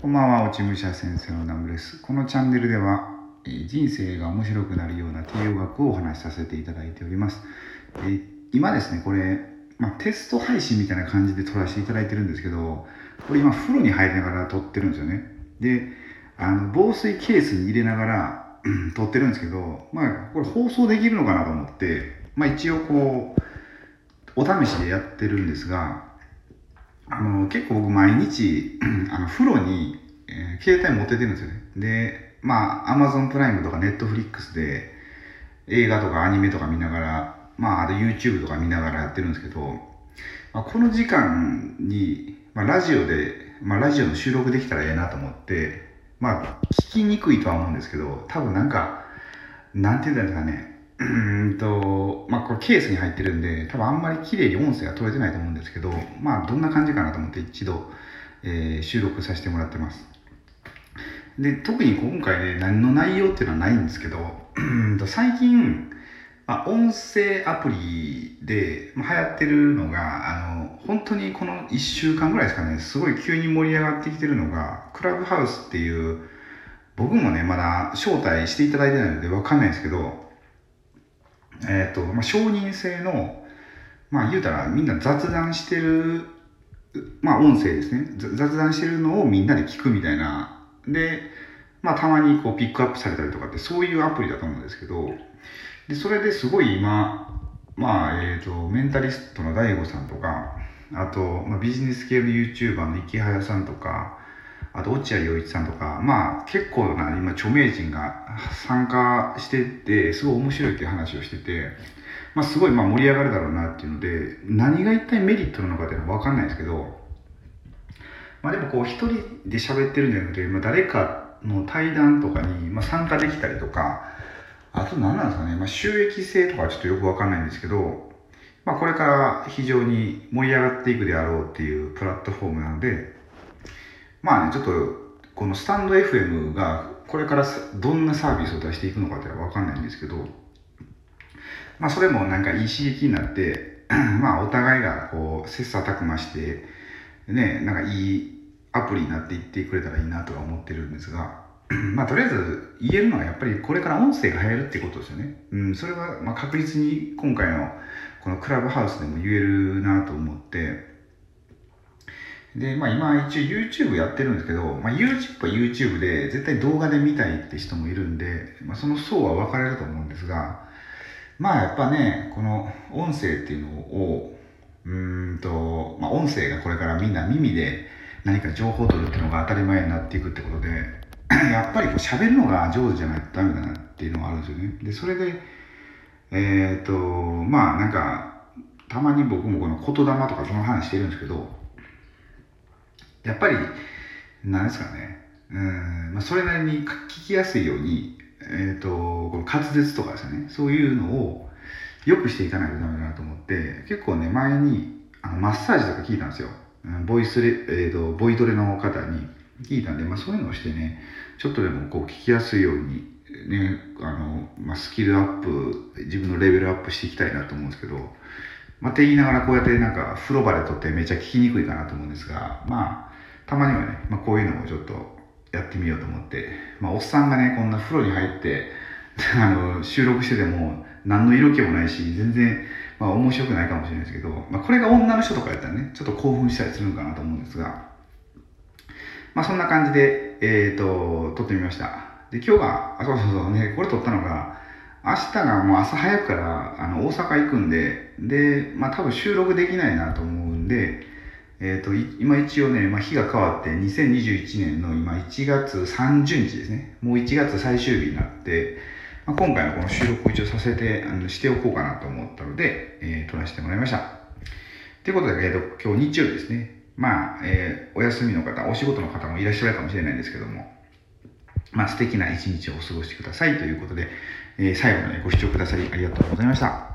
こんばんは、落ち武者先生のナムです。このチャンネルでは、え人生が面白くなるような低用学をお話しさせていただいております。え今ですね、これ、まあ、テスト配信みたいな感じで撮らせていただいてるんですけど、これ今風呂に入りながら撮ってるんですよね。で、あの防水ケースに入れながら撮ってるんですけど、まあ、これ放送できるのかなと思って、まあ一応こう、お試しでやってるんですが、あの、結構僕毎日、あの、風呂に、えー、携帯持っててるんですよね。で、まあ、Amazon プライムとか Netflix で映画とかアニメとか見ながら、まあ、あと YouTube とか見ながらやってるんですけど、まあ、この時間に、まあ、ラジオで、まあ、ラジオの収録できたらええなと思って、まあ、聞きにくいとは思うんですけど、多分なんか、なんて言うんですかね、うん、これケースに入ってるんで、多分あんまり綺麗に音声が取れてないと思うんですけど、まあ、どんな感じかなと思って一度、えー、収録させてもらってます。で、特に今回ね、何の内容っていうのはないんですけど、最近、まあ、音声アプリで、流行ってるのが、あの、本当にこの1週間ぐらいですかね、すごい急に盛り上がってきてるのが、クラブハウスっていう、僕もね、まだ招待していただいてないのでわかんないんですけど、えっ、ー、と、まあ、承認制の、まあ言うたらみんな雑談してる、まあ音声ですね。雑談してるのをみんなで聞くみたいな。で、まあたまにこうピックアップされたりとかってそういうアプリだと思うんですけど、で、それですごい今、まあ、えっ、ー、と、メンタリストの DAIGO さんとか、あと、まあ、ビジネス系の YouTuber の池早さんとか、あと落合陽一さんとか、まあ結構な今著名人が参加してて、すごい面白いっていう話をしてて、まあすごいまあ盛り上がるだろうなっていうので、何が一体メリットなのかっていうのはわかんないですけど、まあでもこう一人で喋ってるんじゃなくて、まあ誰かの対談とかにまあ参加できたりとか、あと何なんですかね、まあ収益性とかちょっとよくわかんないんですけど、まあこれから非常に盛り上がっていくであろうっていうプラットフォームなので、まあね、ちょっと、このスタンド FM がこれからどんなサービスを出していくのかってわかんないんですけど、まあそれもなんかいい刺激になって、まあお互いがこう、切磋琢磨して、ね、なんかいいアプリになっていってくれたらいいなとは思ってるんですが、まあとりあえず言えるのはやっぱりこれから音声が流行るってことですよね。うん、それはまあ確実に今回のこのクラブハウスでも言えるなと思って、で、まあ今一応 YouTube やってるんですけど、まあ YouTube は YouTube で絶対動画で見たいって人もいるんで、まあその層は分かれると思うんですが、まあやっぱね、この音声っていうのを、うんと、まあ音声がこれからみんな耳で何か情報を取るっていうのが当たり前になっていくってことで、やっぱりこう喋るのが上手じゃないとダメだなっていうのがあるんですよね。で、それで、えっ、ー、と、まあなんか、たまに僕もこの言霊とかその話してるんですけど、やっぱり、なんですかね、うんまあ、それなりに聞きやすいように、えっ、ー、と、この滑舌とかですね、そういうのを良くしていかないとダメだなと思って、結構ね、前にあのマッサージとか聞いたんですよ。ボイスレ、えっ、ー、と、ボイトレの方に聞いたんで、まあそういうのをしてね、ちょっとでもこう聞きやすいように、ね、あの、まあ、スキルアップ、自分のレベルアップしていきたいなと思うんですけど、まあ、って言いながらこうやってなんか風呂場で撮ってめっちゃ聞きにくいかなと思うんですが、まあ、たまにはね、まあ、こういうのをちょっとやってみようと思って、まあ、おっさんがね、こんな風呂に入って、あの、収録してても、何の色気もないし、全然、まあ、面白くないかもしれないですけど、まあ、これが女の人とかやったらね、ちょっと興奮したりするのかなと思うんですが、まあ、そんな感じで、えっ、ー、と、撮ってみました。で、今日が、あ、そうそうそうね、これ撮ったのが、明日がもう朝早くから、あの、大阪行くんで、で、まあ、多分収録できないなと思うんで、えーと、今一応ね、まあ、日が変わって2021年の今1月30日ですね。もう1月最終日になって、まあ、今回のこの収録を一応させてあのしておこうかなと思ったので、えー、撮らせてもらいました。ということで、えーと、今日日曜日ですね。まあ、えー、お休みの方お仕事の方もいらっしゃるかもしれないんですけどもまあ素敵な一日をお過ごしくださいということで、えー、最後までご視聴くださりありがとうございました。